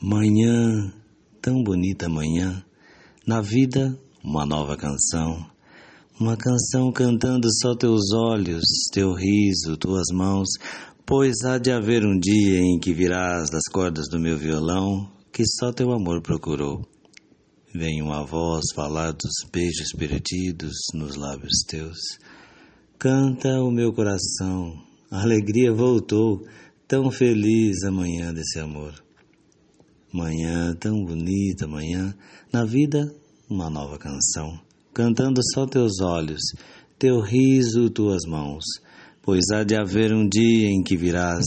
Manhã, tão bonita manhã, na vida uma nova canção. Uma canção cantando só teus olhos, teu riso, tuas mãos, pois há de haver um dia em que virás das cordas do meu violão, que só teu amor procurou. Vem uma voz falar dos beijos perdidos nos lábios teus. Canta o meu coração, a alegria voltou, tão feliz a manhã desse amor. Manhã tão bonita, manhã, na vida uma nova canção, cantando só teus olhos, teu riso, tuas mãos, pois há de haver um dia em que virás,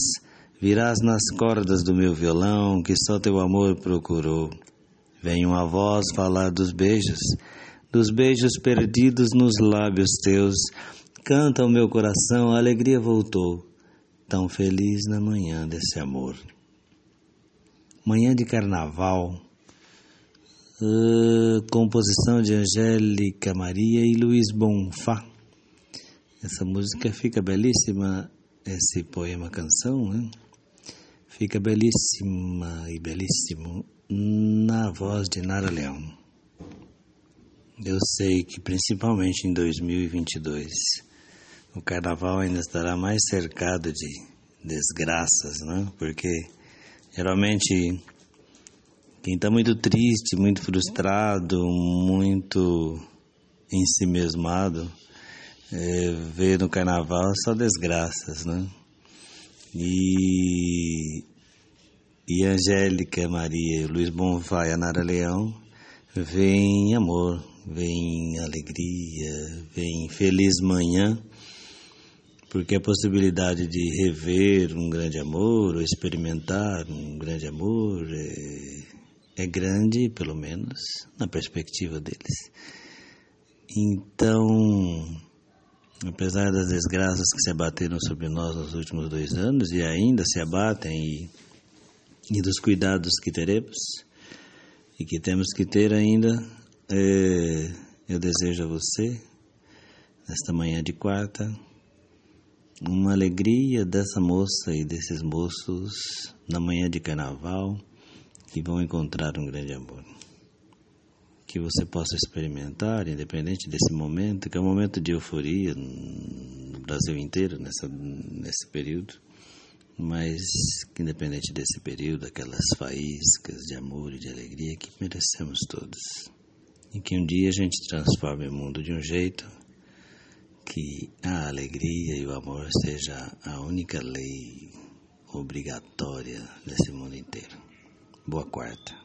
virás nas cordas do meu violão que só teu amor procurou. Vem uma voz falar dos beijos, dos beijos perdidos nos lábios teus. Canta o meu coração, a alegria voltou, tão feliz na manhã desse amor manhã de carnaval, uh, composição de Angélica Maria e Luiz Bonfá. Essa música fica belíssima, esse poema canção, né? Fica belíssima e belíssimo na voz de Nara Leão. Eu sei que principalmente em 2022 o carnaval ainda estará mais cercado de desgraças, né? Porque Geralmente, quem está muito triste, muito frustrado, muito ensimesmado, é, vê no carnaval só desgraças, né? E, e Angélica Maria, Luiz Bonfá e a Nara Leão vem amor, vem alegria, vem feliz manhã porque a possibilidade de rever um grande amor ou experimentar um grande amor é, é grande, pelo menos na perspectiva deles. Então, apesar das desgraças que se abateram sobre nós nos últimos dois anos e ainda se abatem, e, e dos cuidados que teremos e que temos que ter ainda, é, eu desejo a você, nesta manhã de quarta, uma alegria dessa moça e desses moços na manhã de carnaval que vão encontrar um grande amor. Que você possa experimentar, independente desse momento, que é um momento de euforia no Brasil inteiro nessa, nesse período, mas que independente desse período, aquelas faíscas de amor e de alegria que merecemos todos. E que um dia a gente transforme o mundo de um jeito que a alegria e o amor seja a única lei obrigatória nesse mundo inteiro. Boa quarta.